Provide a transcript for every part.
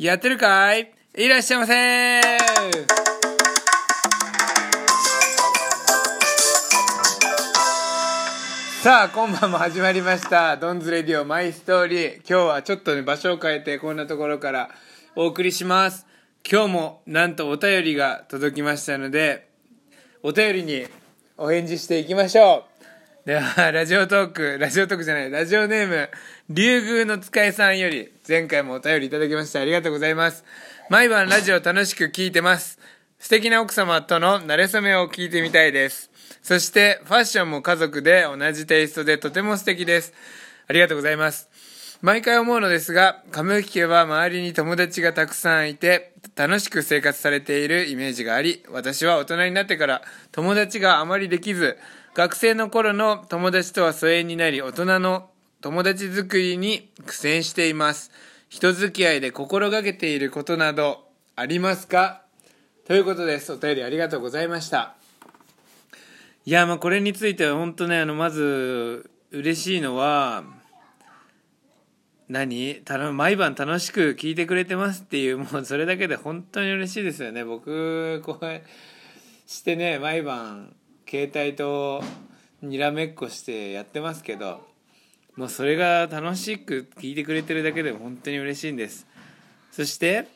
やってるかい？いらっしゃいませ。さあ今晩も始まりました「ドンズレディオマイストーリー」今日はちょっとね場所を変えてこんなところからお送りします。今日もなんとお便りが届きましたのでお便りにお返事していきましょう。ではラジオトークラジオトークじゃないラジオネーム竜宮の使いさんより前回もお便りいただきましてありがとうございます。毎晩ラジオ楽しく聞いてます。素敵な奥様との馴れ初めを聞いてみたいです。そしてファッションも家族で同じテイストでとても素敵です。ありがとうございます。毎回思うのですが、亀浮家は周りに友達がたくさんいて、楽しく生活されているイメージがあり、私は大人になってから友達があまりできず、学生の頃の友達とは疎遠になり、大人の友達作りに苦戦しています。人付き合いで心がけていることなどありますか？ということです。お便りありがとうございました。いや、まあこれについては本当ね、あの、まず、嬉しいのは、何？たの毎晩楽しく聞いてくれてますっていうもうそれだけで本当に嬉しいですよね僕こうしてね毎晩携帯とにらめっこしてやってますけどもうそれが楽しく聞いてくれてるだけでも本当に嬉しいんです。そして、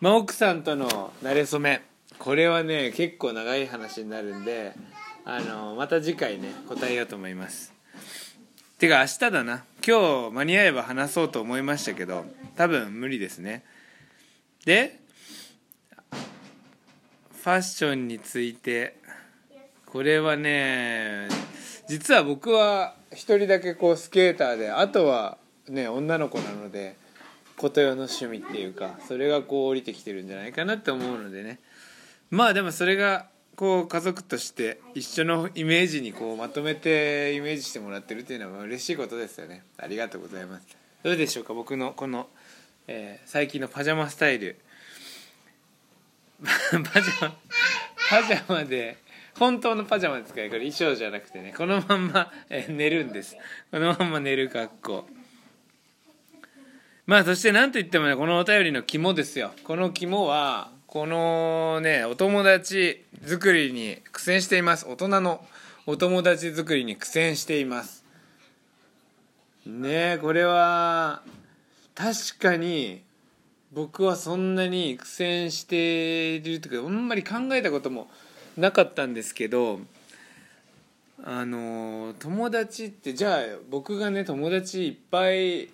まあ、奥さんとの馴れ初め。これはね結構長い話になるんであのまた次回ね答えようと思います。てか明日だな。今日間に合えば話そうと思いましたけど多分無理ですね。でファッションについてこれはね実は僕は一人だけこうスケーターであとはね女の子なのでことよの趣味っていうかそれがこう降りてきてるんじゃないかなって思うのでね。まあでもそれがこう家族として一緒のイメージにこうまとめてイメージしてもらってるっていうのは嬉しいことですよね。ありがとうございます。どうでしょうか僕のこの、えー最近のパジャマスタイル。パジャマパジャマで本当のパジャマですか？らこれ衣装じゃなくてね。このまんま、えー寝るんです。このまんま寝る格好。まあそして何といってもねこのお便りの肝ですよ。この肝はこのねお友達作りに苦戦しています。大人のお友達作りに苦戦しています。ねえこれは確かに僕はそんなに苦戦しているというかあんまり考えたこともなかったんですけどあの友達ってじゃあ僕がね友達いっぱい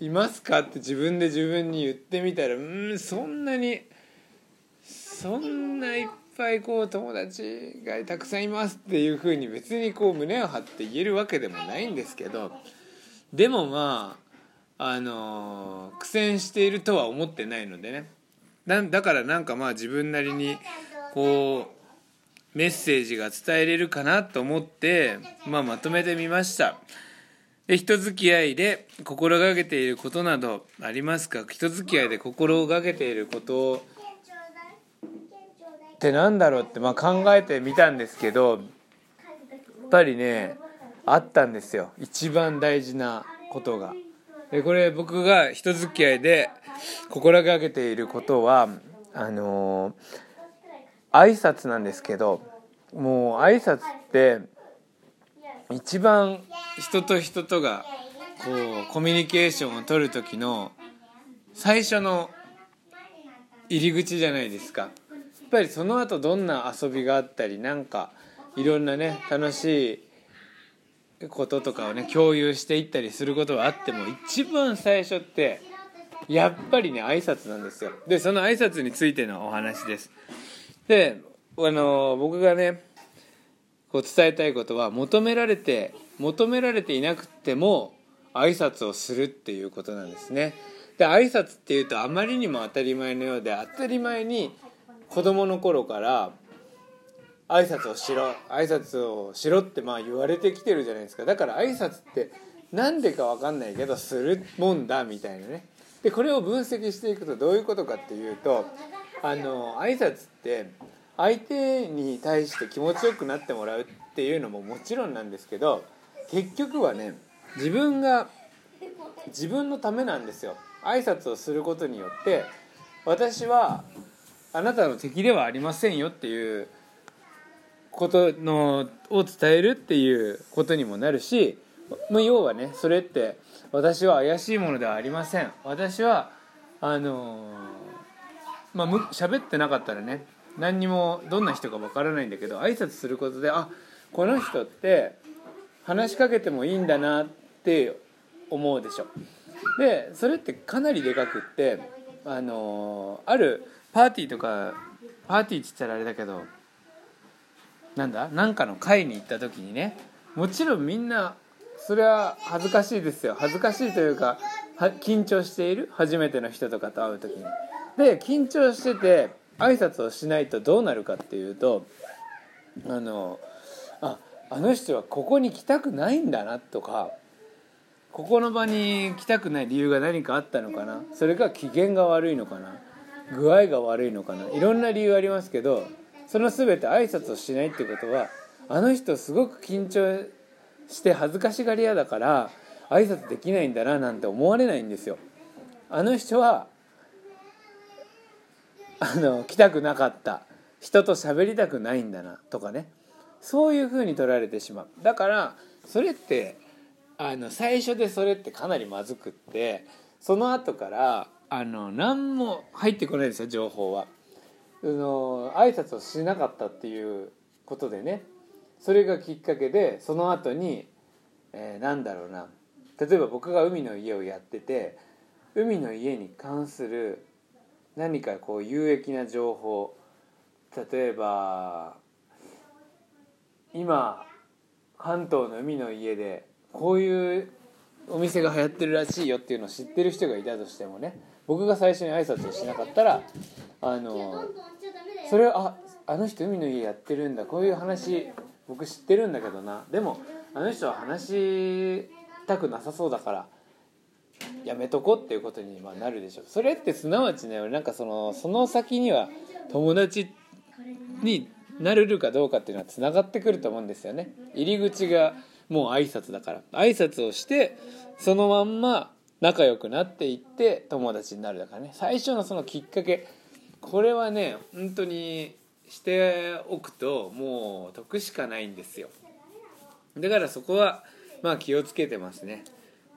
いますかって自分で自分に言ってみたらうんそんなにそんないっぱいこう友達がたくさんいますっていうふうに別にこう胸を張って言えるわけでもないんですけどでもまああの苦戦しているとは思ってないのでね。だからなんかまあ自分なりにこうメッセージが伝えれるかなと思って、まあ、まとめてみました。で人付き合いで心がけていることなどありますか？人付き合いで心がけていること。ってなんだろうって、まあ、考えてみたんですけどやっぱりねあったんですよ。一番大事なことが。でこれ僕が人付き合いで心がけていることはあの挨拶なんですけどもう挨拶って一番人と人とがこうコミュニケーションを取る時の最初の入り口じゃないですか。やっぱりその後どんな遊びがあったりなんかいろんなね楽しいこととかをね共有していったりすることはあっても一番最初ってやっぱりね挨拶なんですよ。でその挨拶についてのお話です。であの僕がねこう伝えたいことは求められて求められていなくても挨拶をするっていうことなんですね。で挨拶っていうとあまりにも当たり前のようで当たり前に子供の頃から挨拶をしろ挨拶をしろってまあ言われてきてるじゃないですか。だから挨拶ってなんでか分かんないけどするもんだみたいなね。でこれを分析していくとどういうことかっていうとあの挨拶って相手に対して気持ちよくなってもらうっていうのももちろんなんですけど結局はね自分が自分のためなんですよ。挨拶をすることによって私はあなたの敵ではありませんよっていうことのを伝えるっていうことにもなるし要はねそれって私は怪しいものではありません。私はあのまあ喋ってなかったらね何にもどんな人かわからないんだけど挨拶することであこの人って話しかけてもいいんだなって思うでしょ。でそれってかなりでかくってあのあるパーティーとかパーティーって言ったらあれだけどなんだなんかの会に行った時にねもちろんみんなそれは恥ずかしいですよ。恥ずかしいというか緊張している初めての人とかと会う時に。で緊張してて挨拶をしないとどうなるかっていうとあのああの人はここに来たくないんだなとかここの場に来たくない理由が何かあったのかなそれか機嫌が悪いのかな具合が悪いのかないろんな理由ありますけどその全て挨拶をしないってことはあの人すごく緊張して恥ずかしがり屋だから挨拶できないんだななんて思われないんですよ。あの人はあの来たくなかった。人と喋りたくないんだなとかね。そういうふうに取られてしまう。だからそれってあの最初でそれってかなりまずくってその後からあの何も入ってこないですよ情報は。あの挨拶をしなかったっていうことでね。それがきっかけでその後に、えー、なんだろうな。例えば僕が海の家をやってて海の家に関する何かこう有益な情報。例えば今関東の海の家でこういうお店が流行ってるらしいよっていうのを知ってる人がいたとしてもね僕が最初に挨拶をしなかったらあのそれはああの人海の家やってるんだこういう話僕知ってるんだけどな。でもあの人は話したくなさそうだからやめとこうっていうことにまなるでしょう。それってすなわちねなんかそのその先には友達になれるかどうかっていうのはつながってくると思うんですよね。入り口がもう挨拶だから。挨拶をしてそのまんま仲良くなっていって友達になるだからね。最初のそのきっかけ。これはね本当にしておくともう得しかないんですよ。だからそこはまあ気をつけてますね。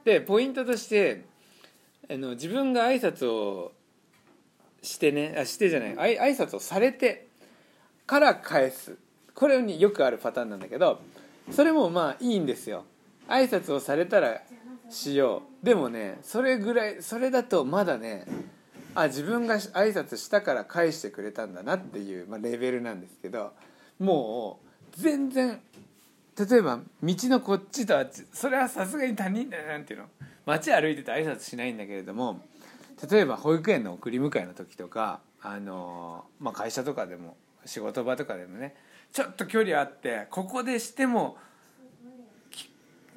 でポイントとしてあの自分が挨拶をしてねあしてじゃない挨挨拶をされてから返す。これによくあるパターンなんだけどそれもまあいいんですよ。挨拶をされたらしよう。でもねそれぐらいそれだとまだねあ自分が挨拶したから返してくれたんだなっていう、まあ、レベルなんですけどもう全然例えば道のこっちとあっちそれはさすがに他人だなんていうの。街歩いてて挨拶しないんだけれども例えば保育園の送り迎えの時とかあの、まあ、会社とかでも仕事場とかでもねちょっと距離あってここでしても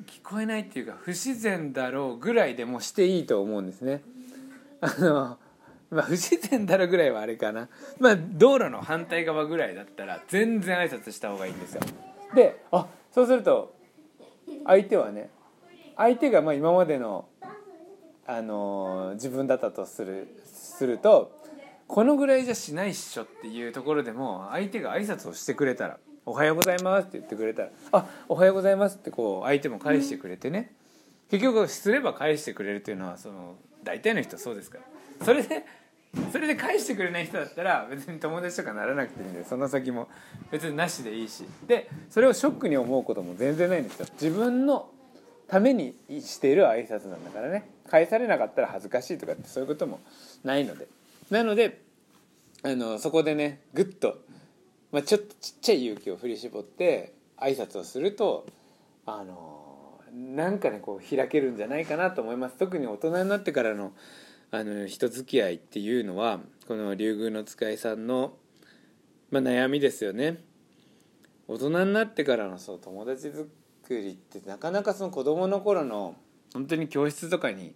聞こえないっていうか不自然だろうぐらいでもしていいと思うんですね。あのまあ不自然だろぐらいはあれかな。まあ道路の反対側ぐらいだったら全然挨拶した方がいいんですよ。であそうすると相手はね相手がまあ今までの、あのー、自分だったとするするとこのぐらいじゃしないっしょっていうところでも相手が挨拶をしてくれたら「おはようございます」って言ってくれたら「あおはようございます」ってこう相手も返してくれてね。結局すれば返してくれるというのはその大体の人そうですから。それでそれで返してくれない人だったら別に友達とかならなくていいんでその先も。別になしでいいし。でそれをショックに思うことも全然ないんですよ。自分のためにしている挨拶なんだからね。返されなかったら恥ずかしいとかってそういうこともないので。なのであのそこでねグッと、まあ、ちょっとちっちゃい勇気を振り絞って挨拶をするとあのなんかねこう開けるんじゃないかなと思います。特に大人になってからのあの人付き合いっていうのはこの竜宮の使いさんの、まあ、悩みですよね。大人になってからのそう友達作りってなかなかその子供の頃の本当に教室とかに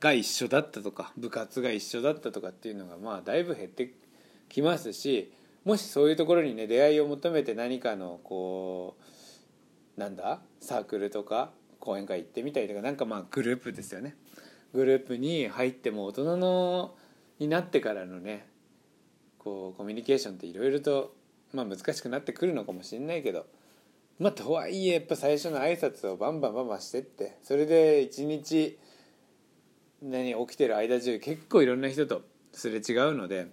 が一緒だったとか部活が一緒だったとかっていうのがまあだいぶ減ってきますしもしそういうところにね出会いを求めて何かのこうなんだサークルとか講演会行ってみたりとかなんかまあグループですよね。グループに入っても大人のになってからのねこうコミュニケーションっていろいろと、まあ、難しくなってくるのかもしれないけどまあとはいえやっぱ最初の挨拶をバンバンバンバンしてってそれで一日何起きてる間中結構いろんな人とすれ違うので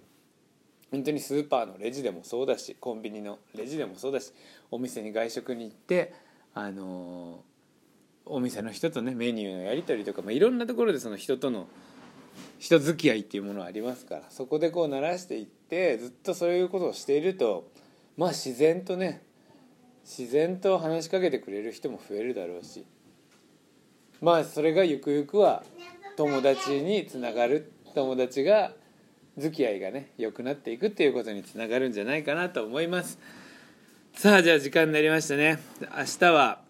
本当にスーパーのレジでもそうだしコンビニのレジでもそうだしお店に外食に行ってあのお店の人とねメニューのやり取りとか、まあ、いろんなところでその人との人付き合いっていうものはありますからそこでこう慣らしていってずっとそういうことをしているとまあ自然とね自然と話しかけてくれる人も増えるだろうしまあそれがゆくゆくは友達につながる友達が付き合いがね良くなっていくっていうことにつながるんじゃないかなと思います。さあじゃあ時間になりましたね。明日は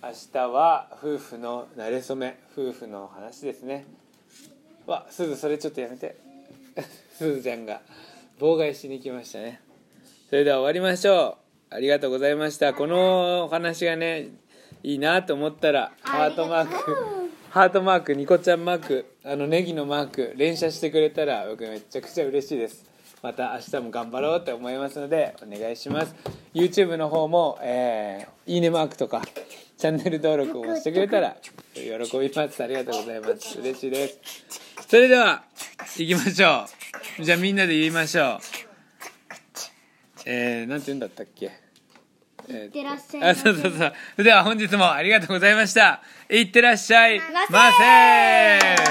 明日は夫婦の馴れ初め夫婦の話ですね。わすずそれちょっとやめて。すずちゃんが妨害しに来ましたね。それでは終わりましょう。ありがとうございました。このお話がねいいなと思ったらハートマーク。ハートマークニコちゃんマークあのネギのマーク連写してくれたら僕めちゃくちゃ嬉しいです。また明日も頑張ろうって思いますのでお願いします。YouTube の方も、えー、いいねマークとかチャンネル登録をしてくれたら喜びます。ありがとうございます。嬉しいです。それでは行きましょうじゃあみんなで言いましょうえー、なんて言うんだったっけいってらっしゃいあそうそうそうでは本日もありがとうございましたいってらっしゃいませませ